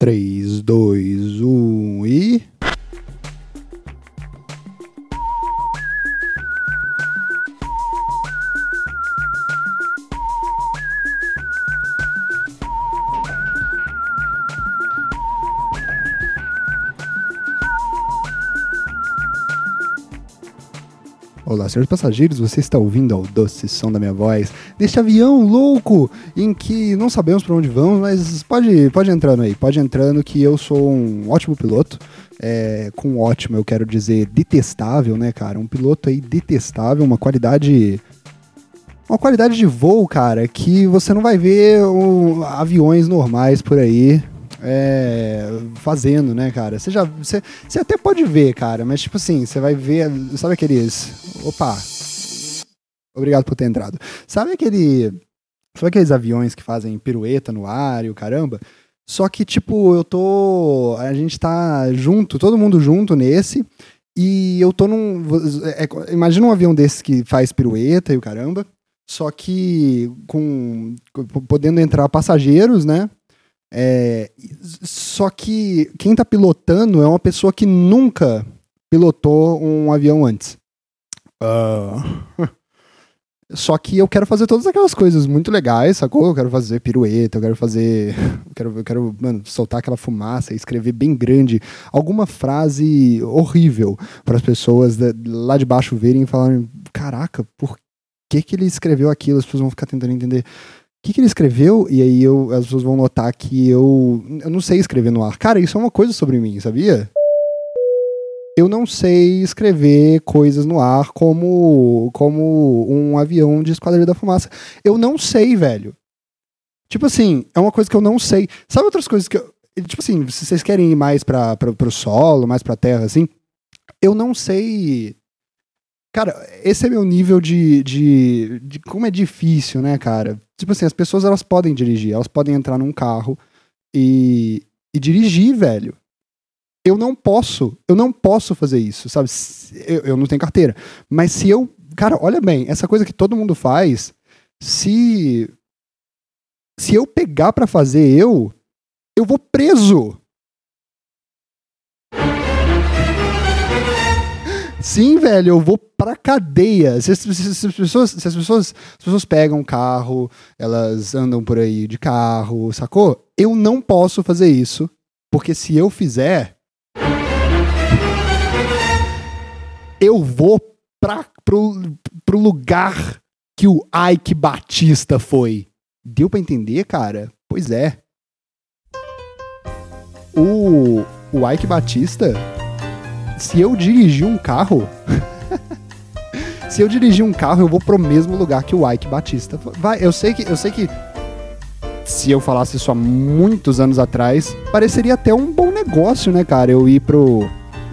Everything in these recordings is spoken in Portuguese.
3, 2, 1 e. Olá, senhores passageiros, você está ouvindo ao doce som da minha voz deste avião louco em que não sabemos para onde vamos, mas pode, pode entrando aí, pode entrando que eu sou um ótimo piloto. É, com ótimo eu quero dizer detestável, né, cara? Um piloto aí detestável, uma qualidade uma qualidade de voo, cara, que você não vai ver um, aviões normais por aí é, fazendo, né, cara? Você já. Você, você até pode ver, cara, mas tipo assim, você vai ver. Sabe aqueles. Opa! Obrigado por ter entrado. Sabe aquele. Sabe aqueles aviões que fazem pirueta no ar e o caramba? Só que, tipo, eu tô. A gente tá junto, todo mundo junto nesse. E eu tô num. É, imagina um avião desse que faz pirueta e o caramba. Só que com. Podendo entrar passageiros, né? É, só que quem está pilotando é uma pessoa que nunca pilotou um avião antes. Uh... Só que eu quero fazer todas aquelas coisas muito legais, sacou? Eu quero fazer pirueta, eu quero fazer. Eu quero, eu quero mano, soltar aquela fumaça, escrever bem grande alguma frase horrível para as pessoas lá de baixo verem e falarem: caraca, por que, que ele escreveu aquilo? As pessoas vão ficar tentando entender que, que ele escreveu? E aí eu, as pessoas vão notar que eu, eu não sei escrever no ar. Cara, isso é uma coisa sobre mim, sabia? Eu não sei escrever coisas no ar como, como um avião de Esquadrilha da Fumaça. Eu não sei, velho. Tipo assim, é uma coisa que eu não sei. Sabe outras coisas que eu. Tipo assim, se vocês querem ir mais pra, pra, pro solo, mais pra terra, assim. Eu não sei Cara, esse é meu nível de, de, de como é difícil, né, cara? Tipo assim, as pessoas elas podem dirigir, elas podem entrar num carro e, e dirigir, velho. Eu não posso, eu não posso fazer isso, sabe? Eu, eu não tenho carteira. Mas se eu. Cara, olha bem, essa coisa que todo mundo faz, se. Se eu pegar para fazer eu, eu vou preso. Sim, velho, eu vou pra cadeia. Se, se, se, as, pessoas, se as, pessoas, as pessoas pegam carro, elas andam por aí de carro, sacou? Eu não posso fazer isso, porque se eu fizer. Eu vou pra, pro, pro lugar que o Ike Batista foi. Deu pra entender, cara? Pois é. O, o Ike Batista se eu dirigir um carro. se eu dirigir um carro, eu vou pro mesmo lugar que o Ike Batista. Vai, eu sei que. Eu sei que. Se eu falasse isso há muitos anos atrás, pareceria até um bom negócio, né, cara? Eu ir pro.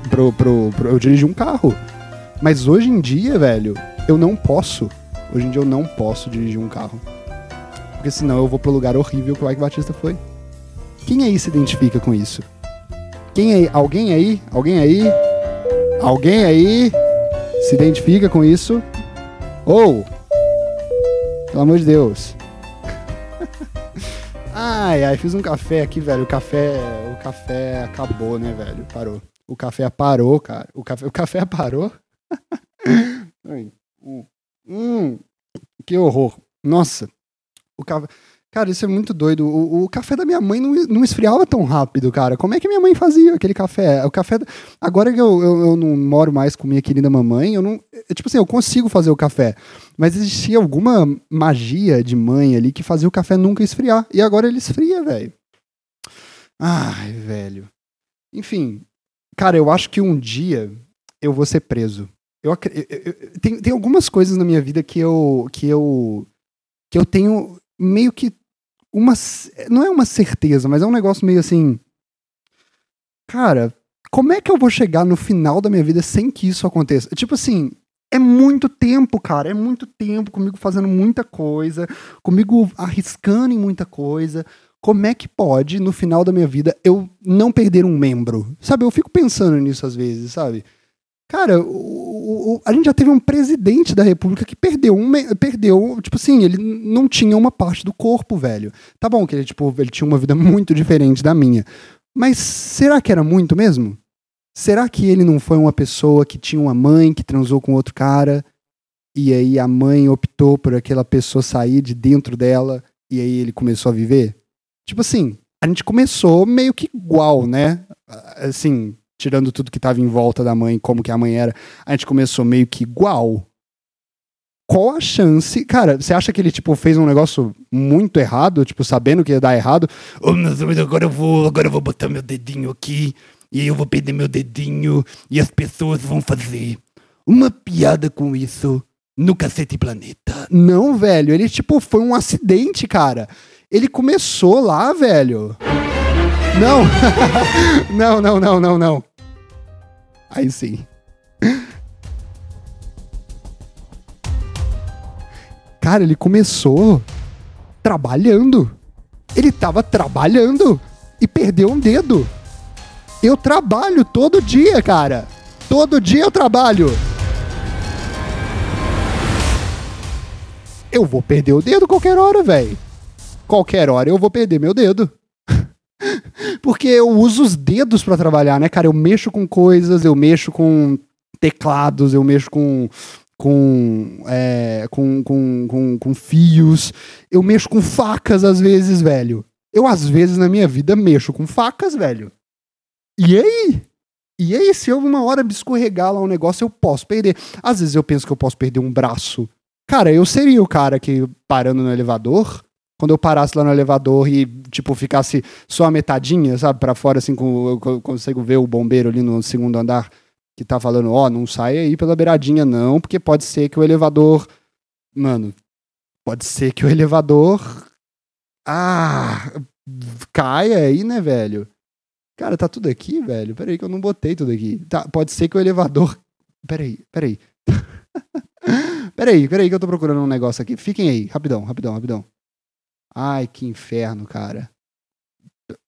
pro, pro, pro eu dirigir um carro. Mas hoje em dia, velho, eu não posso. Hoje em dia eu não posso dirigir um carro. Porque senão eu vou pro lugar horrível que o Ike Batista foi. Quem aí se identifica com isso? Quem aí? Alguém aí? Alguém aí? Alguém aí se identifica com isso? Ou, pelo amor de Deus. ai, ai, fiz um café aqui, velho. O café, o café acabou, né, velho? Parou. O café parou, cara. O café, o café parou. hum, hum, que horror. Nossa. O café Cara, isso é muito doido. O, o, café da minha mãe não, não esfriava tão rápido, cara. Como é que minha mãe fazia aquele café? O café. Agora que eu, eu, eu não moro mais com minha querida mamãe, eu não. Tipo assim, eu consigo fazer o café. Mas existia alguma magia de mãe ali que fazia o café nunca esfriar. E agora ele esfria, velho. Ai, velho. Enfim. Cara, eu acho que um dia eu vou ser preso. Eu, eu, tem, tem algumas coisas na minha vida que eu. que eu. que eu tenho meio que uma. Não é uma certeza, mas é um negócio meio assim. Cara, como é que eu vou chegar no final da minha vida sem que isso aconteça? Tipo assim, é muito tempo, cara. É muito tempo comigo fazendo muita coisa, comigo arriscando em muita coisa. Como é que pode, no final da minha vida, eu não perder um membro? Sabe, eu fico pensando nisso às vezes, sabe? Cara, o, o, a gente já teve um presidente da República que perdeu um. Perdeu, tipo assim, ele não tinha uma parte do corpo, velho. Tá bom que ele, tipo, ele tinha uma vida muito diferente da minha. Mas será que era muito mesmo? Será que ele não foi uma pessoa que tinha uma mãe que transou com outro cara e aí a mãe optou por aquela pessoa sair de dentro dela e aí ele começou a viver? Tipo assim, a gente começou meio que igual, né? Assim, tirando tudo que tava em volta da mãe, como que a mãe era, a gente começou meio que igual. Qual a chance? Cara, você acha que ele, tipo, fez um negócio muito errado, tipo, sabendo que ia dar errado? Oh, meu Deus, agora eu vou, agora eu vou botar meu dedinho aqui e aí eu vou perder meu dedinho e as pessoas vão fazer uma piada com isso no Cacete Planeta. Não, velho, ele, tipo, foi um acidente, cara. Ele começou lá, velho. Não! não, não, não, não, não. Aí sim. Cara, ele começou trabalhando. Ele tava trabalhando e perdeu um dedo. Eu trabalho todo dia, cara. Todo dia eu trabalho. Eu vou perder o dedo qualquer hora, velho. Qualquer hora eu vou perder meu dedo. Porque eu uso os dedos para trabalhar, né, cara? Eu mexo com coisas, eu mexo com teclados, eu mexo com com, é, com, com, com, com fios, eu mexo com facas às vezes, velho. Eu, às vezes, na minha vida, mexo com facas, velho. E aí? E aí, se eu uma hora escorregar lá um negócio, eu posso perder. Às vezes eu penso que eu posso perder um braço. Cara, eu seria o cara que, parando no elevador, quando eu parasse lá no elevador e, tipo, ficasse só a metadinha, sabe, para fora, assim, com, eu consigo ver o bombeiro ali no segundo andar que tá falando, ó, oh, não sai aí pela beiradinha, não, porque pode ser que o elevador. Mano, pode ser que o elevador. Ah! Caia aí, né, velho? Cara, tá tudo aqui, velho? Peraí, que eu não botei tudo aqui. Tá, pode ser que o elevador. Peraí, peraí. peraí, peraí, que eu tô procurando um negócio aqui. Fiquem aí, rapidão, rapidão, rapidão. Ai, que inferno, cara.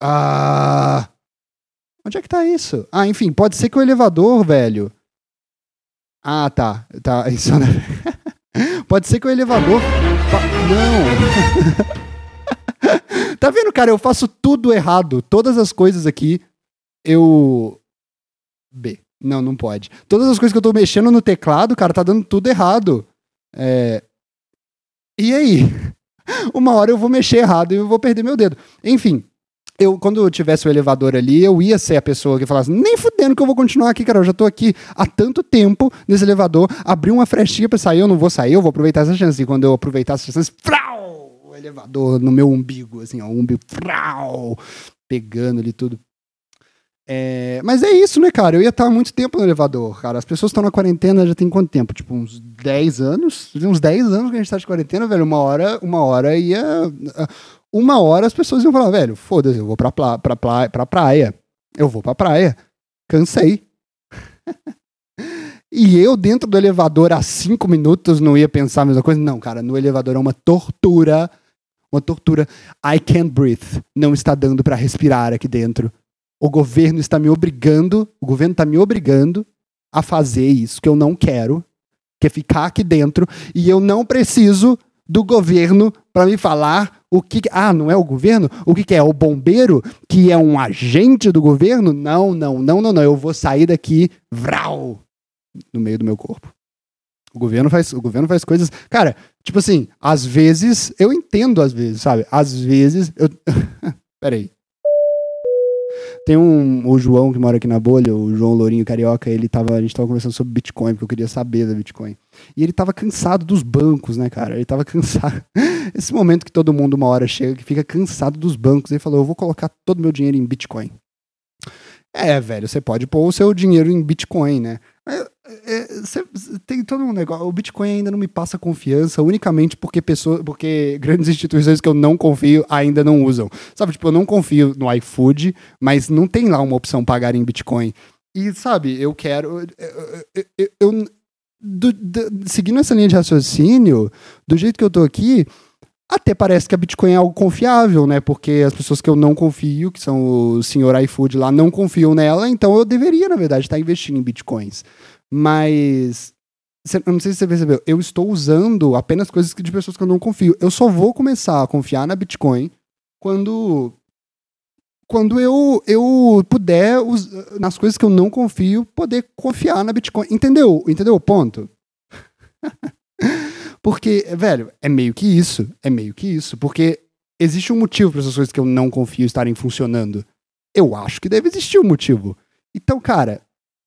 Ah. Onde é que tá isso? Ah, enfim, pode ser que o elevador, velho. Ah, tá. Tá, isso né? Pode ser que o elevador. Não! tá vendo, cara? Eu faço tudo errado. Todas as coisas aqui, eu. B. Não, não pode. Todas as coisas que eu tô mexendo no teclado, cara, tá dando tudo errado. É... E aí? Uma hora eu vou mexer errado e eu vou perder meu dedo. Enfim, eu, quando eu tivesse o elevador ali, eu ia ser a pessoa que falasse, nem fudendo que eu vou continuar aqui, cara. Eu já tô aqui há tanto tempo nesse elevador, abri uma frestinha pra sair, eu não vou sair, eu vou aproveitar essa chance. E quando eu aproveitar essa chance, frau, o elevador no meu umbigo, assim, ó, o umbigo, frau, pegando ali tudo. É, mas é isso, né, cara? Eu ia estar muito tempo no elevador, cara. As pessoas estão na quarentena já tem quanto tempo? Tipo, uns 10 anos? Uns 10 anos que a gente tá de quarentena, velho. Uma hora, uma hora ia uma hora as pessoas iam falar, velho, foda-se, eu vou pra, pra, pra, pra praia. Eu vou pra praia. Cansei. e eu, dentro do elevador, há cinco minutos, não ia pensar a mesma coisa. Não, cara, no elevador é uma tortura. Uma tortura. I can't breathe. Não está dando para respirar aqui dentro. O governo está me obrigando, o governo está me obrigando a fazer isso que eu não quero, que é ficar aqui dentro, e eu não preciso do governo para me falar o que. Ah, não é o governo? O que, que é? O bombeiro, que é um agente do governo? Não, não, não, não, não. Eu vou sair daqui, vral, no meio do meu corpo. O governo faz, o governo faz coisas. Cara, tipo assim, às vezes, eu entendo às vezes, sabe? Às vezes. Eu... Peraí. Tem um, o João que mora aqui na bolha, o João Lourinho Carioca, ele tava, a gente tava conversando sobre Bitcoin, porque eu queria saber da Bitcoin. E ele tava cansado dos bancos, né, cara? Ele tava cansado. Esse momento que todo mundo uma hora chega, que fica cansado dos bancos, ele falou: eu vou colocar todo meu dinheiro em Bitcoin. É, velho, você pode pôr o seu dinheiro em Bitcoin, né? É, cê, tem todo um negócio. O Bitcoin ainda não me passa confiança, unicamente porque pessoas, porque grandes instituições que eu não confio ainda não usam. Sabe, tipo, eu não confio no iFood, mas não tem lá uma opção pagar em Bitcoin. E, sabe, eu quero. Eu, eu, eu do, do, seguindo essa linha de raciocínio, do jeito que eu tô aqui, até parece que a Bitcoin é algo confiável, né? Porque as pessoas que eu não confio, que são o senhor iFood lá, não confiam nela, então eu deveria, na verdade, estar investindo em Bitcoins. Mas. Eu não sei se você percebeu, eu estou usando apenas coisas de pessoas que eu não confio. Eu só vou começar a confiar na Bitcoin quando quando eu, eu puder, nas coisas que eu não confio, poder confiar na Bitcoin. Entendeu? Entendeu o ponto? Porque, velho, é meio que isso. É meio que isso. Porque existe um motivo para essas coisas que eu não confio estarem funcionando. Eu acho que deve existir um motivo. Então, cara,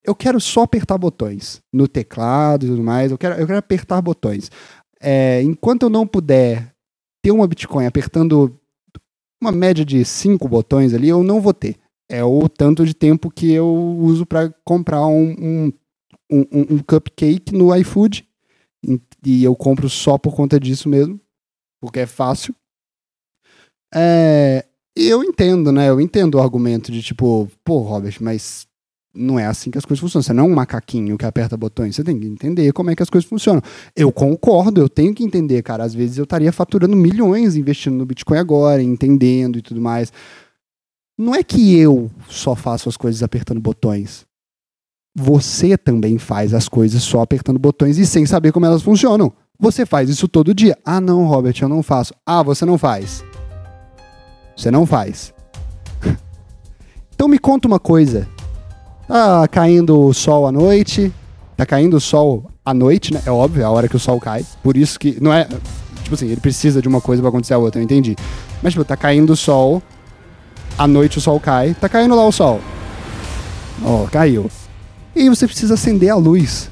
eu quero só apertar botões no teclado e tudo mais. Eu quero, eu quero apertar botões. É, enquanto eu não puder ter uma Bitcoin apertando uma média de cinco botões ali, eu não vou ter. É o tanto de tempo que eu uso para comprar um, um, um, um cupcake no iFood. E- eu compro só por conta disso mesmo, porque é fácil. É, e eu entendo, né? Eu entendo o argumento de tipo, pô, Robert, mas não é assim que as coisas funcionam. Você não é um macaquinho que aperta botões. Você tem que entender como é que as coisas funcionam. Eu concordo, eu tenho que entender, cara. Às vezes eu estaria faturando milhões investindo no Bitcoin agora, entendendo e tudo mais. Não é que eu só faço as coisas apertando botões. Você também faz as coisas só apertando botões e sem saber como elas funcionam. Você faz isso todo dia. Ah, não, Robert, eu não faço. Ah, você não faz. Você não faz. então me conta uma coisa. Tá caindo o sol à noite. Tá caindo o sol à noite, né? É óbvio, é a hora que o sol cai. Por isso que. Não é. Tipo assim, ele precisa de uma coisa pra acontecer a outra, eu entendi. Mas, tipo, tá caindo o sol. À noite o sol cai. Tá caindo lá o sol. Ó, caiu. E aí você precisa acender a luz.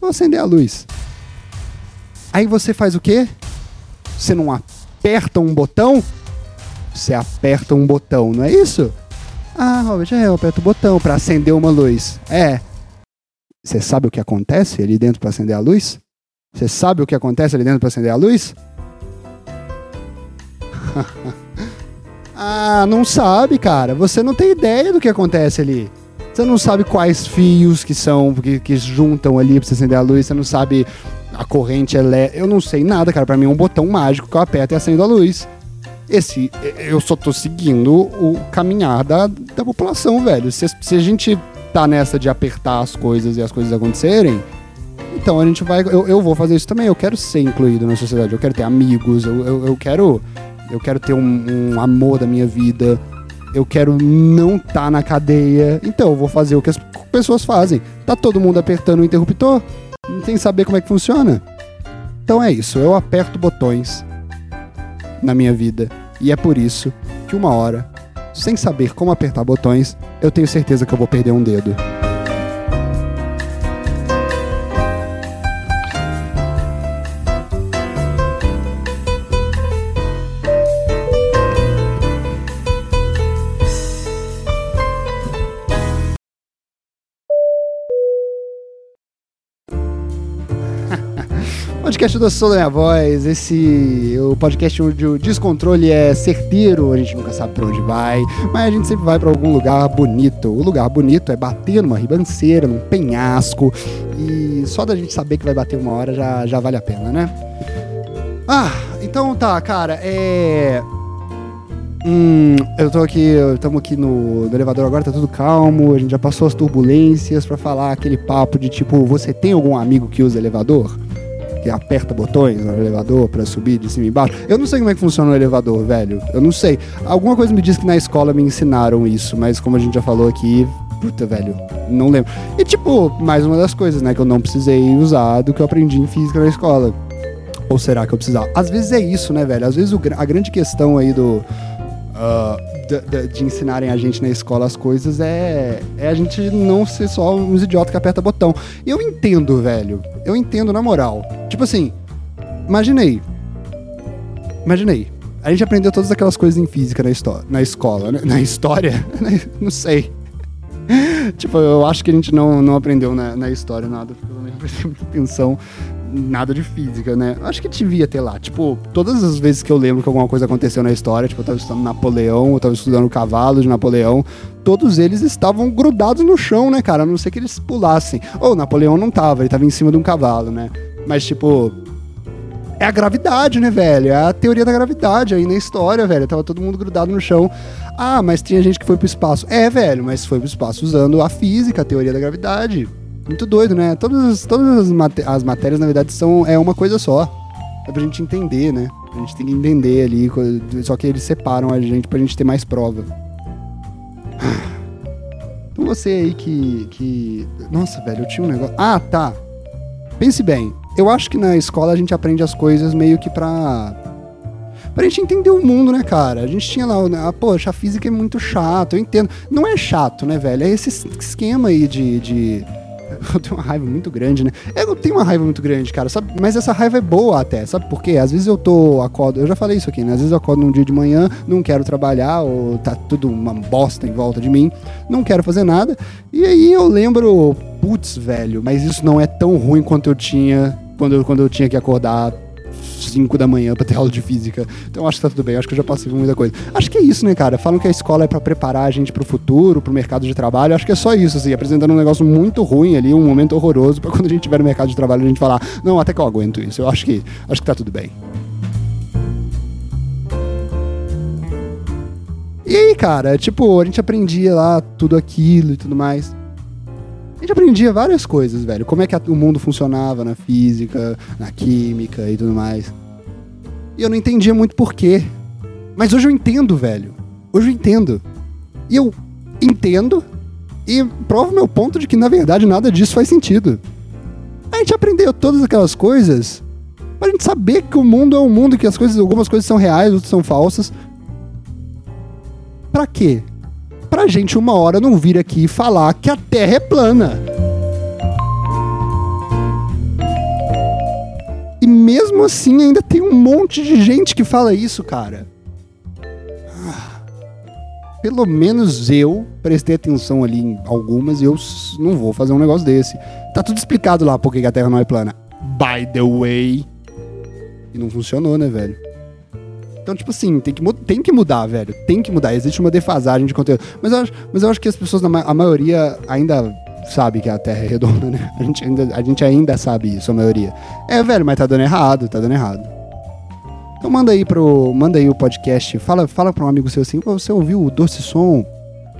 Vou acender a luz. Aí você faz o quê? Você não aperta um botão? Você aperta um botão, não é isso? Ah, Robert, é, eu aperto o botão pra acender uma luz. É. Você sabe o que acontece ali dentro pra acender a luz? Você sabe o que acontece ali dentro pra acender a luz? ah, não sabe, cara. Você não tem ideia do que acontece ali. Você não sabe quais fios que são, que, que juntam ali pra você acender a luz. Você não sabe a corrente elétrica. Eu não sei nada, cara. Pra mim é um botão mágico que eu aperto e acendo a luz. Esse, eu só tô seguindo o caminhar da, da população, velho. Se, se a gente tá nessa de apertar as coisas e as coisas acontecerem, então a gente vai. Eu, eu vou fazer isso também. Eu quero ser incluído na sociedade. Eu quero ter amigos. Eu, eu, eu quero. Eu quero ter um, um amor da minha vida. Eu quero não estar tá na cadeia. Então eu vou fazer o que as pessoas fazem. Tá todo mundo apertando o interruptor? Sem saber como é que funciona? Então é isso. Eu aperto botões na minha vida. E é por isso que uma hora, sem saber como apertar botões, eu tenho certeza que eu vou perder um dedo. Podcast do Sou da Minha Voz, esse o podcast onde o descontrole é certeiro, a gente nunca sabe pra onde vai, mas a gente sempre vai pra algum lugar bonito. O lugar bonito é bater numa ribanceira, num penhasco, e só da gente saber que vai bater uma hora já, já vale a pena, né? Ah, então tá, cara, é. Hum, eu tô aqui, estamos aqui no, no elevador agora, tá tudo calmo, a gente já passou as turbulências pra falar aquele papo de tipo, você tem algum amigo que usa elevador? Que aperta botões no elevador pra subir de cima e embaixo. Eu não sei como é que funciona o elevador, velho. Eu não sei. Alguma coisa me diz que na escola me ensinaram isso, mas como a gente já falou aqui, puta, velho, não lembro. E tipo, mais uma das coisas, né, que eu não precisei usar do que eu aprendi em física na escola. Ou será que eu precisava? Às vezes é isso, né, velho? Às vezes o a grande questão aí do. ah, de, de- ensinarem a gente na escola as coisas é, é a gente não ser só uns idiotas que aperta botão. E eu entendo, velho. Eu entendo na moral. Tipo assim, imaginei. Imaginei. A gente aprendeu todas aquelas coisas em física na, na escola, né? Na história? não sei. tipo, eu acho que a gente não, não aprendeu na, na história nada, também não prestei muita atenção nada de física, né? Acho que devia ter lá. Tipo, todas as vezes que eu lembro que alguma coisa aconteceu na história, tipo, eu tava estudando Napoleão, eu tava estudando o cavalo de Napoleão, todos eles estavam grudados no chão, né, cara? A não ser que eles pulassem. Ou Napoleão não tava, ele tava em cima de um cavalo, né? Mas, tipo, é a gravidade, né, velho? É a teoria da gravidade aí na história, velho. Tava todo mundo grudado no chão. Ah, mas tinha gente que foi pro espaço. É, velho, mas foi pro espaço usando a física, a teoria da gravidade. Muito doido, né? Todas, todas as, mate- as matérias, na verdade, são é uma coisa só. É pra gente entender, né? A gente tem que entender ali, só que eles separam a gente pra gente ter mais prova. Então você aí que, que. Nossa, velho, eu tinha um negócio. Ah, tá. Pense bem. Eu acho que na escola a gente aprende as coisas meio que pra. Pra gente entender o mundo, né, cara? A gente tinha lá, né, ah, poxa, a física é muito chato, eu entendo. Não é chato, né, velho? É esse esquema aí de, de eu tenho uma raiva muito grande, né? Eu tenho uma raiva muito grande, cara, sabe? Mas essa raiva é boa até, sabe por quê? Às vezes eu tô, acordo, eu já falei isso aqui, né? Às vezes eu acordo num dia de manhã, não quero trabalhar, ou tá tudo uma bosta em volta de mim, não quero fazer nada, e aí eu lembro, putz, velho, mas isso não é tão ruim quanto eu tinha quando eu, quando eu tinha que acordar 5 da manhã pra ter aula de física. Então acho que tá tudo bem, acho que eu já passei por muita coisa. Acho que é isso, né, cara? Falam que a escola é para preparar a gente pro futuro, pro mercado de trabalho. Acho que é só isso, assim, apresentando um negócio muito ruim ali, um momento horroroso, para quando a gente tiver no mercado de trabalho a gente falar, não, até que eu aguento isso. Eu acho que acho que tá tudo bem. E aí, cara, tipo, a gente aprendia lá tudo aquilo e tudo mais. A gente aprendia várias coisas, velho. Como é que o mundo funcionava na física, na química e tudo mais. E eu não entendia muito porquê. Mas hoje eu entendo, velho. Hoje eu entendo. E eu entendo e provo meu ponto de que, na verdade, nada disso faz sentido. A gente aprendeu todas aquelas coisas pra gente saber que o mundo é um mundo, que as coisas, algumas coisas são reais, outras são falsas. Pra quê? Pra gente uma hora não vir aqui falar que a Terra é plana. E mesmo assim ainda tem um monte de gente que fala isso, cara. Ah, pelo menos eu prestei atenção ali em algumas e eu não vou fazer um negócio desse. Tá tudo explicado lá porque a Terra não é plana. By the way. E não funcionou, né, velho? Então, tipo assim, tem que, tem que mudar, velho. Tem que mudar. Existe uma defasagem de conteúdo. Mas eu acho, mas eu acho que as pessoas, a maioria, ainda sabe que a Terra é redonda, né? A gente, ainda, a gente ainda sabe isso, a maioria. É, velho, mas tá dando errado, tá dando errado. Então manda aí pro. Manda aí o podcast. Fala, fala pra um amigo seu assim, você ouviu o doce som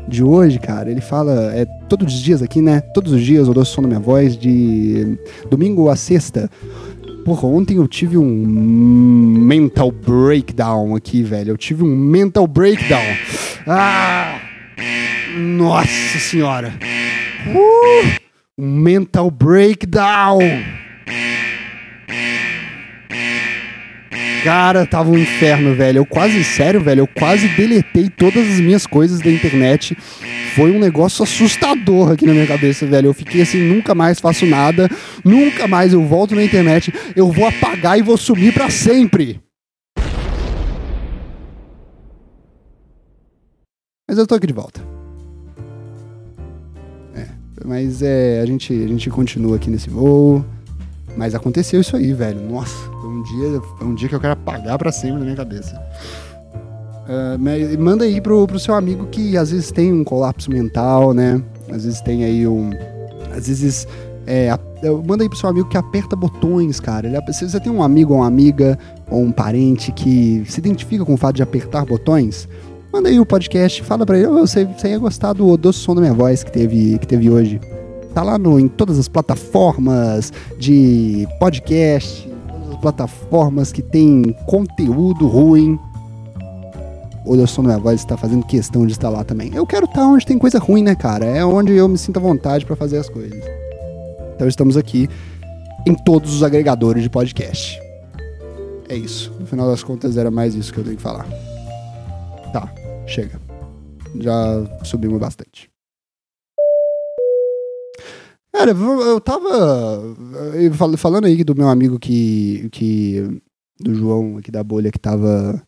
de hoje, cara? Ele fala. É todos os dias aqui, né? Todos os dias o doce som da minha voz, de domingo a sexta. Porra, ontem eu tive um mental breakdown aqui, velho. Eu tive um mental breakdown. Ah! Nossa senhora. Uh! Um mental breakdown. Cara, tava um inferno, velho. Eu quase, sério, velho, eu quase deletei todas as minhas coisas da internet foi um negócio assustador aqui na minha cabeça, velho. Eu fiquei assim, nunca mais faço nada, nunca mais eu volto na internet, eu vou apagar e vou sumir para sempre. Mas eu tô aqui de volta. É, mas é, a gente, a gente continua aqui nesse voo. Mas aconteceu isso aí, velho. Nossa, um dia, um dia que eu quero apagar para sempre na minha cabeça. Uh, manda aí pro, pro seu amigo que às vezes tem um colapso mental, né? Às vezes tem aí um. Às vezes. É, manda aí pro seu amigo que aperta botões, cara. Ele, se você tem um amigo ou uma amiga ou um parente que se identifica com o fato de apertar botões, manda aí o podcast, fala pra ele, oh, você, você ia gostar do doce som da minha voz que teve, que teve hoje. Tá lá no, em todas as plataformas de podcast, plataformas que tem conteúdo ruim o Sou Minha Voz está fazendo questão de estar lá também. Eu quero estar onde tem coisa ruim, né, cara? É onde eu me sinto à vontade para fazer as coisas. Então estamos aqui em todos os agregadores de podcast. É isso. No final das contas era mais isso que eu tenho que falar. Tá, chega. Já subimos bastante. Cara, eu tava falando aí do meu amigo que, que do João aqui da bolha que tava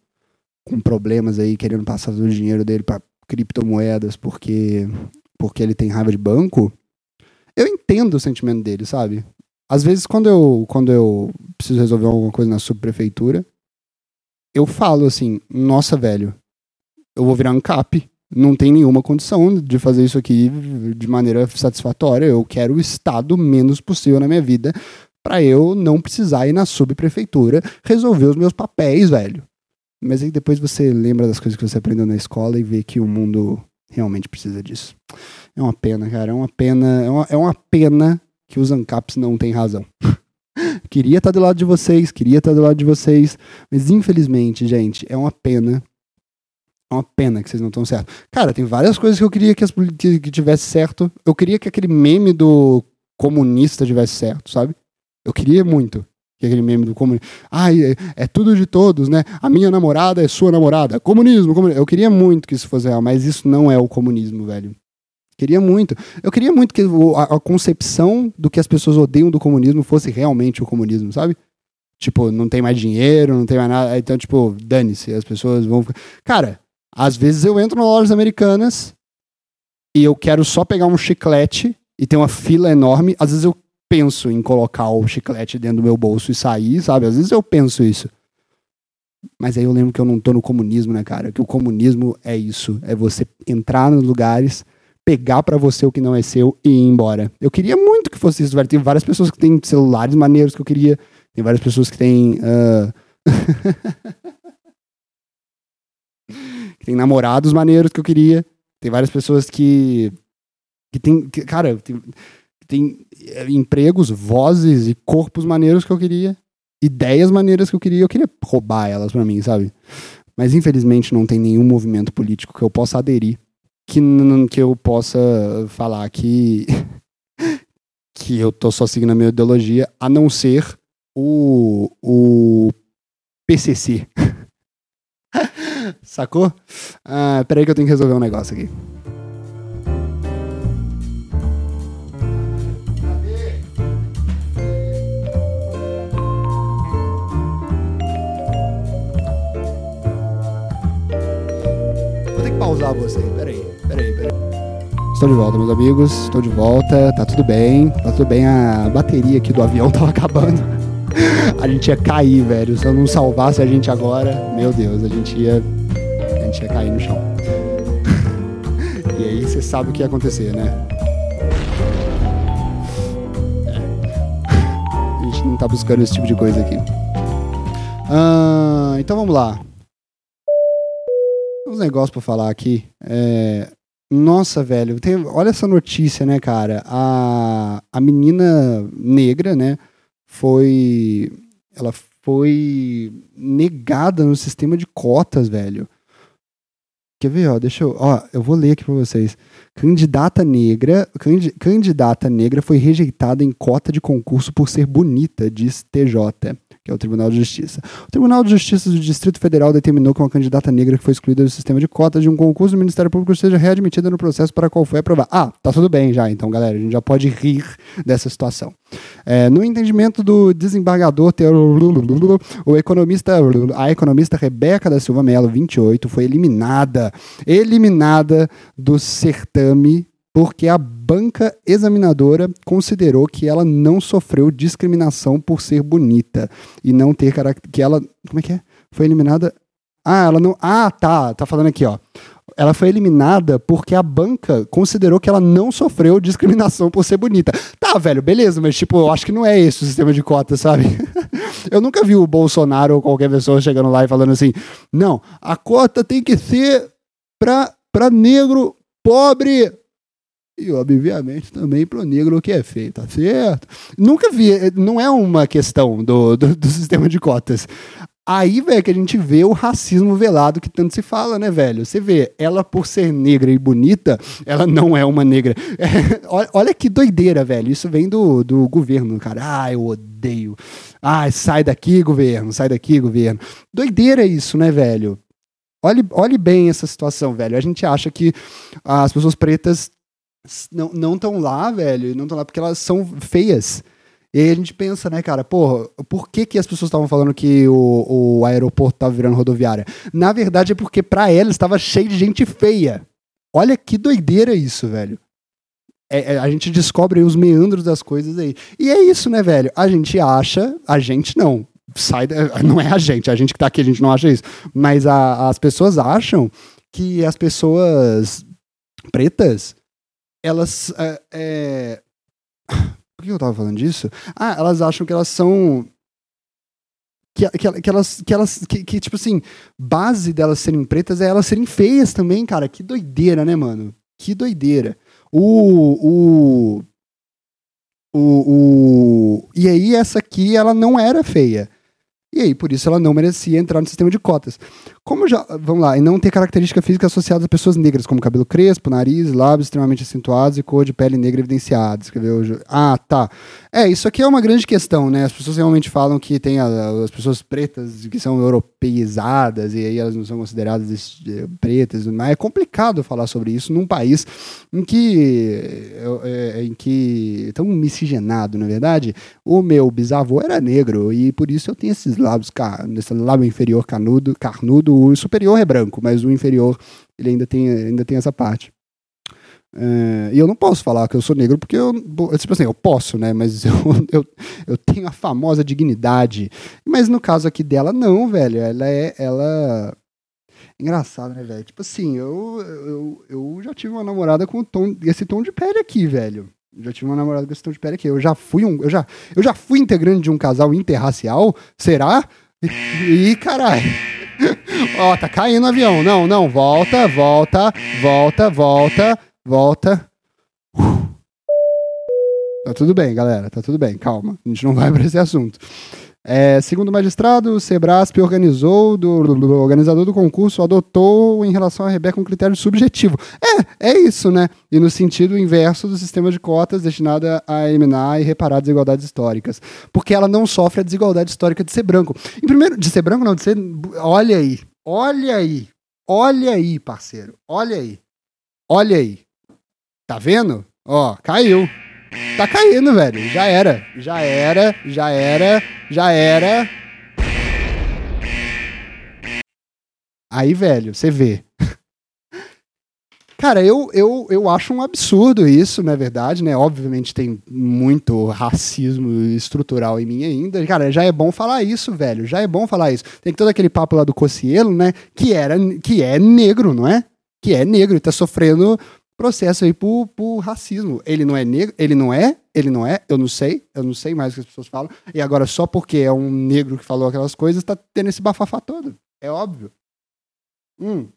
com problemas aí, querendo passar o dinheiro dele para criptomoedas porque, porque ele tem raiva de banco, eu entendo o sentimento dele, sabe? Às vezes, quando eu, quando eu preciso resolver alguma coisa na subprefeitura, eu falo assim: nossa, velho, eu vou virar ANCAP. Não tem nenhuma condição de fazer isso aqui de maneira satisfatória. Eu quero o Estado menos possível na minha vida para eu não precisar ir na subprefeitura resolver os meus papéis, velho. Mas aí depois você lembra das coisas que você aprendeu na escola e vê que o mundo realmente precisa disso. É uma pena, cara. É uma pena. É uma, é uma pena que os ANCAPs não têm razão. queria estar do lado de vocês, queria estar do lado de vocês. Mas infelizmente, gente, é uma pena uma pena que vocês não estão certo. Cara, tem várias coisas que eu queria que, as, que, que tivesse certo. Eu queria que aquele meme do comunista tivesse certo, sabe? Eu queria muito que aquele meme do comunismo. Ai, é, é, tudo de todos, né? A minha namorada é sua namorada. Comunismo, comunismo. Eu queria muito que isso fosse real, mas isso não é o comunismo, velho. Queria muito. Eu queria muito que a, a concepção do que as pessoas odeiam do comunismo fosse realmente o comunismo, sabe? Tipo, não tem mais dinheiro, não tem mais nada. Então, tipo, dane-se, as pessoas vão. Cara, às vezes eu entro nas lojas americanas e eu quero só pegar um chiclete e tem uma fila enorme. Às vezes eu penso em colocar o chiclete dentro do meu bolso e sair, sabe? Às vezes eu penso isso. Mas aí eu lembro que eu não tô no comunismo, né, cara? Que o comunismo é isso. É você entrar nos lugares, pegar para você o que não é seu e ir embora. Eu queria muito que fosse isso, velho. Tem várias pessoas que têm celulares maneiros que eu queria. Tem várias pessoas que têm. Uh... que tem namorados maneiros que eu queria. Tem várias pessoas que. que tem. Que, cara, tem, tem eh, empregos, vozes e corpos maneiros que eu queria. Ideias maneiras que eu queria. Eu queria roubar elas para mim, sabe? Mas infelizmente não tem nenhum movimento político que eu possa aderir que, que eu possa falar que. que eu tô só seguindo a minha ideologia, a não ser o, o PCC. Sacou? Ah, peraí que eu tenho que resolver um negócio aqui. Vou ter que pausar você. Peraí, peraí, peraí. Estou de volta, meus amigos. Estou de volta. Tá tudo bem. Tá tudo bem. A bateria aqui do avião tava acabando a gente ia cair, velho. Se eu não salvasse a gente agora, meu Deus, a gente ia. Gente ia cair no chão. e aí você sabe o que ia acontecer, né? É. A gente não tá buscando esse tipo de coisa aqui. Ah, então vamos lá. Uns negócios pra falar aqui. É... Nossa, velho, tem... olha essa notícia, né, cara? A, a menina negra, né? foi ela foi negada no sistema de cotas, velho. Quer ver, ó, deixa eu, ó, eu vou ler aqui para vocês. Candidata negra, candidata negra foi rejeitada em cota de concurso por ser bonita, diz TJ que é o Tribunal de Justiça. O Tribunal de Justiça do Distrito Federal determinou que uma candidata negra que foi excluída do sistema de cotas de um concurso do Ministério Público seja readmitida no processo para qual foi aprovada. Ah, tá tudo bem já, então, galera, a gente já pode rir dessa situação. É, no entendimento do desembargador, o economista, a economista Rebeca da Silva Mello, 28, foi eliminada, eliminada do certame porque a banca examinadora considerou que ela não sofreu discriminação por ser bonita e não ter que ela como é que é? Foi eliminada? Ah, ela não. Ah, tá, tá falando aqui, ó. Ela foi eliminada porque a banca considerou que ela não sofreu discriminação por ser bonita. Tá, velho, beleza, mas tipo, eu acho que não é esse o sistema de cotas, sabe? eu nunca vi o Bolsonaro ou qualquer pessoa chegando lá e falando assim: "Não, a cota tem que ser pra, pra negro pobre e, obviamente, também negro o que é feio, tá certo? Nunca vi, não é uma questão do, do, do sistema de cotas. Aí, velho, que a gente vê o racismo velado que tanto se fala, né, velho? Você vê, ela por ser negra e bonita, ela não é uma negra. É, olha que doideira, velho. Isso vem do, do governo, cara. Ah, eu odeio. Ah, sai daqui, governo, sai daqui, governo. Doideira isso, né, velho? Olhe, olhe bem essa situação, velho. A gente acha que as pessoas pretas não estão lá, velho, não estão lá porque elas são feias. E aí a gente pensa, né, cara, porra, por que, que as pessoas estavam falando que o, o aeroporto estava virando rodoviária? Na verdade é porque para elas estava cheio de gente feia. Olha que doideira isso, velho. É, é, a gente descobre os meandros das coisas aí. E é isso, né, velho? A gente acha, a gente não. Sai, não é a gente, a gente que tá aqui, a gente não acha isso. Mas a, as pessoas acham que as pessoas pretas elas. É, é... Por que eu tava falando disso? Ah, elas acham que elas são. Que, que, que elas. Que, elas que, que, tipo assim, base delas serem pretas é elas serem feias também, cara. Que doideira, né, mano? Que doideira. O. O. O, o, e aí, essa aqui, ela não era feia. E aí, por isso, ela não merecia entrar no sistema de cotas. Como já. Vamos lá, e não ter característica física associada a pessoas negras, como cabelo crespo, nariz, lábios extremamente acentuados e cor de pele negra evidenciada. Escreveu. Ah, tá. É, isso aqui é uma grande questão, né? As pessoas realmente falam que tem as pessoas pretas que são europeizadas e aí elas não são consideradas eh, pretas, mas é complicado falar sobre isso num país em que. É, em que. tão miscigenado, na é verdade. O meu bisavô era negro e por isso eu tenho esses lábios, esse lábio inferior canudo, carnudo o superior é branco, mas o inferior ele ainda tem, ainda tem essa parte. É, e eu não posso falar que eu sou negro porque eu, tipo assim, eu posso, né? Mas eu, eu, eu tenho a famosa dignidade. Mas no caso aqui dela, não, velho. Ela é. Ela... Engraçado, né, velho? Tipo assim, eu, eu, eu já tive uma namorada com tom, esse tom de pele aqui, velho. Já tive uma namorada com tom de pele aqui. Eu já fui um. Eu já, eu já fui integrante de um casal interracial? Será? E, caralho. Ó, tá caindo o avião. Não, não, volta, volta, volta, volta, volta. Tá tudo bem, galera, tá tudo bem, calma. A gente não vai para esse assunto. É, segundo o magistrado, o Sebrasp organizou, do, do, organizador do concurso adotou em relação à Rebeca um critério subjetivo. É, é isso, né? E no sentido inverso do sistema de cotas destinada a eliminar e reparar desigualdades históricas. Porque ela não sofre a desigualdade histórica de ser branco. Em primeiro, de ser branco não, de ser. Olha aí, olha aí, olha aí, parceiro, olha aí, olha aí. Tá vendo? Ó, caiu. Tá caindo, velho. Já era. Já era, já era, já era. Aí, velho, você vê. Cara, eu, eu, eu acho um absurdo isso, na é verdade, né? Obviamente tem muito racismo estrutural em mim ainda. Cara, já é bom falar isso, velho. Já é bom falar isso. Tem todo aquele papo lá do Cocielo, né? Que, era, que é negro, não é? Que é negro e tá sofrendo processo aí por, por racismo. Ele não é negro, ele não é, ele não é, eu não sei, eu não sei mais o que as pessoas falam. E agora, só porque é um negro que falou aquelas coisas, tá tendo esse bafafá todo. É óbvio. Hum.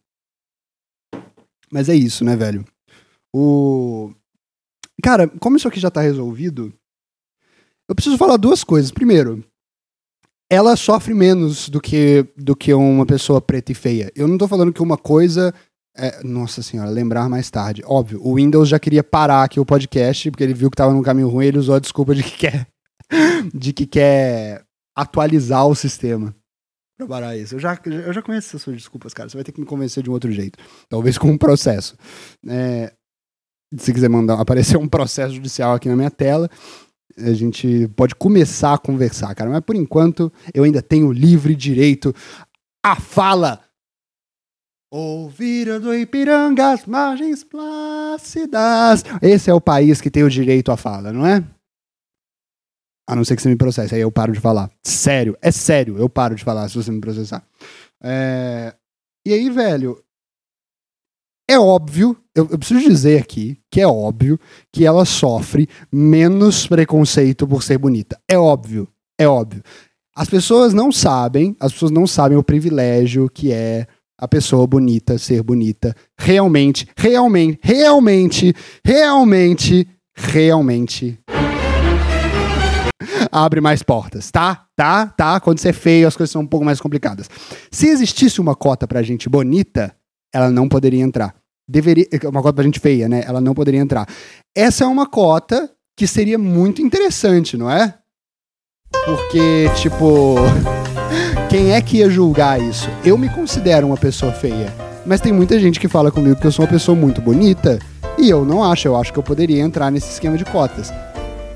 Mas é isso, né, velho? O. Cara, como isso aqui já tá resolvido, eu preciso falar duas coisas. Primeiro, ela sofre menos do que, do que uma pessoa preta e feia. Eu não tô falando que uma coisa é, nossa senhora, lembrar mais tarde. Óbvio, o Windows já queria parar aqui o podcast, porque ele viu que tava num caminho ruim, ele usou a desculpa de que quer, de que quer atualizar o sistema pra parar isso. Eu já, eu já conheço essas suas desculpas, cara. Você vai ter que me convencer de um outro jeito. Talvez com um processo. É, se quiser mandar aparecer um processo judicial aqui na minha tela, a gente pode começar a conversar, cara. Mas por enquanto, eu ainda tenho livre direito à fala Ouvir do Ipiranga as margens plácidas. Esse é o país que tem o direito à fala, não é? A não ser que você me processe, aí eu paro de falar. Sério, é sério, eu paro de falar se você me processar. É... E aí, velho, é óbvio, eu, eu, preciso dizer aqui que é óbvio que ela sofre menos preconceito por ser bonita. É óbvio, é óbvio. As pessoas não sabem, as pessoas não sabem o privilégio que é a pessoa bonita ser bonita realmente, realmente, realmente, realmente, realmente abre mais portas, tá? Tá? Tá? Quando você é feio, as coisas são um pouco mais complicadas. Se existisse uma cota pra gente bonita, ela não poderia entrar. Deveria, uma cota pra gente feia, né? Ela não poderia entrar. Essa é uma cota que seria muito interessante, não é? Porque, tipo, quem é que ia julgar isso? Eu me considero uma pessoa feia, mas tem muita gente que fala comigo que eu sou uma pessoa muito bonita e eu não acho. Eu acho que eu poderia entrar nesse esquema de cotas.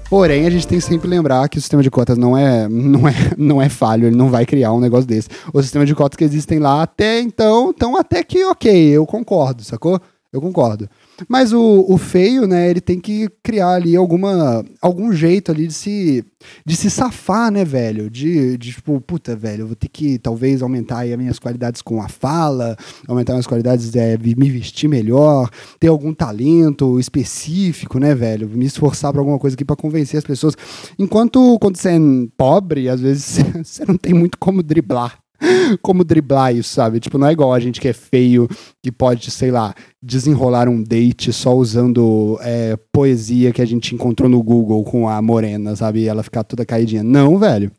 Porém, a gente tem que sempre lembrar que o sistema de cotas não é, não é, não é falho, ele não vai criar um negócio desse. O sistema de cotas que existem lá até então, então até que ok, eu concordo, sacou? Eu concordo. Mas o, o feio, né, ele tem que criar ali alguma, algum jeito ali de se, de se safar, né, velho? De, de tipo, puta, velho, eu vou ter que talvez aumentar aí as minhas qualidades com a fala, aumentar minhas qualidades, é, me vestir melhor, ter algum talento específico, né, velho? Me esforçar para alguma coisa aqui para convencer as pessoas. Enquanto quando você é pobre, às vezes você não tem muito como driblar como driblar isso, sabe? Tipo, não é igual a gente que é feio, que pode, sei lá, desenrolar um date só usando é, poesia que a gente encontrou no Google com a morena, sabe? E ela ficar toda caidinha. Não, velho.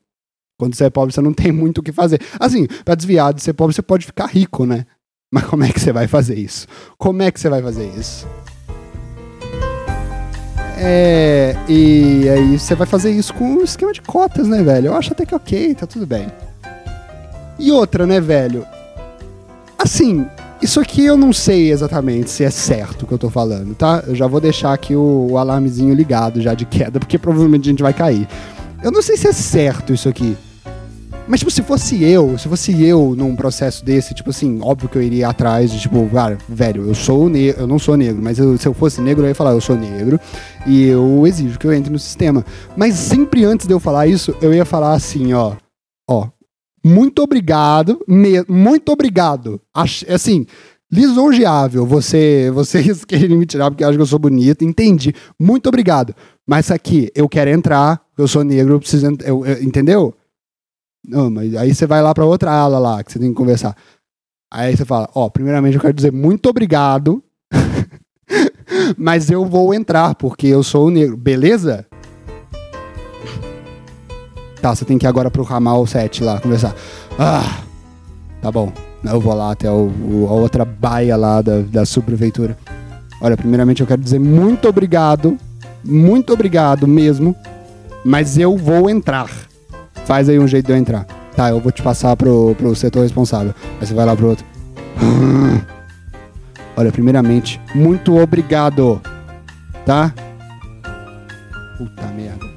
Quando você é pobre, você não tem muito o que fazer. Assim, pra desviar de ser pobre, você pode ficar rico, né? Mas como é que você vai fazer isso? Como é que você vai fazer isso? É, e aí você vai fazer isso com um esquema de cotas, né, velho? Eu acho até que ok, tá tudo bem. E outra, né, velho? Assim, isso aqui eu não sei exatamente se é certo o que eu tô falando, tá? Eu já vou deixar aqui o, o alarmezinho ligado já de queda, porque provavelmente a gente vai cair. Eu não sei se é certo isso aqui. Mas, tipo, se fosse eu, se fosse eu num processo desse, tipo assim, óbvio que eu iria atrás de, tipo, cara, velho, eu sou negro, eu não sou negro, mas eu, se eu fosse negro, eu ia falar, eu sou negro e eu exijo que eu entre no sistema. Mas sempre antes de eu falar isso, eu ia falar assim, ó, ó, muito obrigado, me, muito obrigado. Ach, assim, lisonjeável você, vocês querem me tirar porque acham que eu sou bonito, entendi. Muito obrigado. Mas aqui, eu quero entrar, eu sou negro, eu preciso, eu, eu, entendeu? Não, mas aí você vai lá para outra ala lá que você tem que conversar. Aí você fala, ó, primeiramente eu quero dizer muito obrigado, mas eu vou entrar porque eu sou negro, beleza? Tá, você tem que ir agora pro ramal 7 lá conversar. Ah, tá bom. Eu vou lá até o, o, a outra baia lá da, da subprefeitura. Olha, primeiramente eu quero dizer muito obrigado, muito obrigado mesmo, mas eu vou entrar. Faz aí um jeito de eu entrar. Tá, eu vou te passar pro, pro setor responsável. Aí você vai lá pro outro. Olha, primeiramente, muito obrigado. Tá? Puta merda.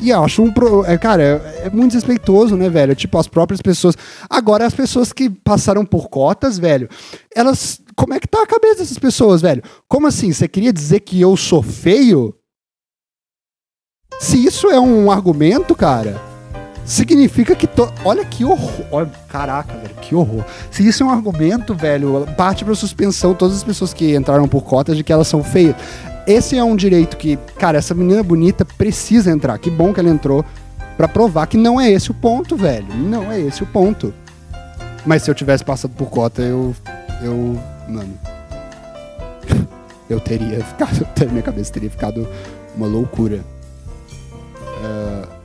E acho um. Pro... É, cara, é, é muito desrespeitoso, né, velho? Tipo, as próprias pessoas. Agora, as pessoas que passaram por cotas, velho, elas. Como é que tá a cabeça dessas pessoas, velho? Como assim? Você queria dizer que eu sou feio? Se isso é um argumento, cara, significa que. To... Olha que horror. Olha, caraca, velho, que horror. Se isso é um argumento, velho, parte pra suspensão todas as pessoas que entraram por cotas de que elas são feias. Esse é um direito que, cara, essa menina bonita precisa entrar. Que bom que ela entrou para provar que não é esse o ponto, velho. Não é esse o ponto. Mas se eu tivesse passado por cota, eu. Eu. Mano. eu teria ficado. Minha cabeça teria ficado uma loucura. Uh,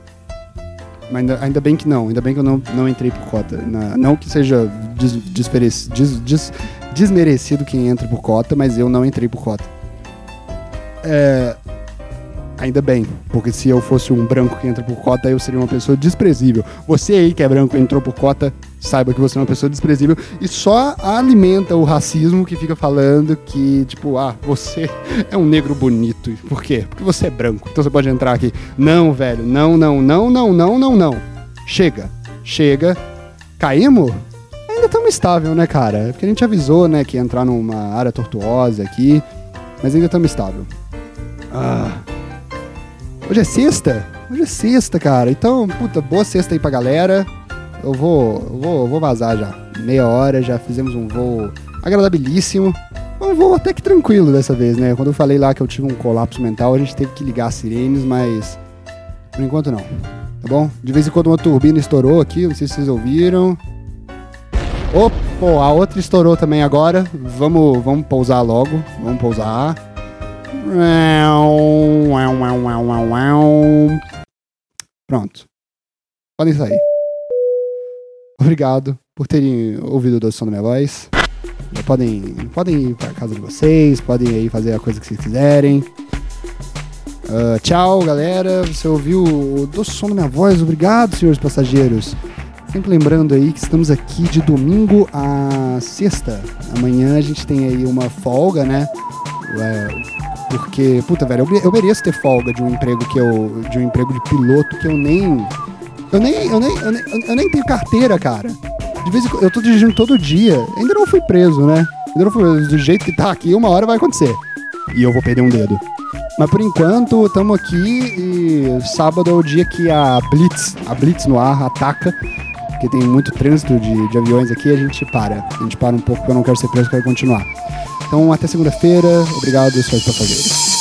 mas ainda, ainda, bem que não, ainda bem que eu não, não entrei por cota. Na, não que seja des, des, des, desmerecido quem entra por cota, mas eu não entrei por cota. É, ainda bem, porque se eu fosse um branco que entra por cota, eu seria uma pessoa desprezível. Você aí que é branco e entrou por cota, saiba que você é uma pessoa desprezível e só alimenta o racismo que fica falando que, tipo, ah, você é um negro bonito. Por quê? Porque você é branco, então você pode entrar aqui. Não, velho, não, não, não, não, não, não, não. Chega, chega. Caímos? Ainda estamos estável, né, cara? Porque a gente avisou, né, que ia entrar numa área tortuosa aqui, mas ainda estamos estável. Ah. Hoje é sexta? Hoje é sexta, cara. Então, puta, boa sexta aí pra galera. Eu vou, eu vou, eu vou vazar já. Meia hora, já fizemos um voo agradabilíssimo. Um voo até que tranquilo dessa vez, né? Quando eu falei lá que eu tive um colapso mental, a gente teve que ligar as sirenes, mas por enquanto não. Tá bom? De vez em quando uma turbina estourou aqui, não sei se vocês ouviram. Opa, a outra estourou também agora. Vamos, vamos pousar logo. Vamos pousar. Pronto. Podem sair. Obrigado por terem ouvido o som da minha voz. Podem, podem ir para casa de vocês, podem aí fazer a coisa que vocês quiserem. Uh, tchau, galera. Você ouviu o doce som da minha voz? Obrigado, senhores passageiros. Sempre lembrando aí que estamos aqui de domingo a sexta. Amanhã a gente tem aí uma folga, né? Porque, puta, velho, eu, eu mereço ter folga de um emprego que eu. de um emprego de piloto que eu nem. Eu nem. Eu nem, eu nem, eu nem tenho carteira, cara. De vez em quando. Eu tô dirigindo todo dia. Ainda não fui preso, né? Ainda não fui preso. Do jeito que tá aqui, uma hora vai acontecer. E eu vou perder um dedo. Mas por enquanto, estamos aqui e sábado é o dia que a Blitz, a Blitz no ar, ataca. Porque tem muito trânsito de, de aviões aqui a gente para. A gente para um pouco porque eu não quero ser preso, quero continuar. Então, até segunda-feira. Obrigado, senhores passageiros.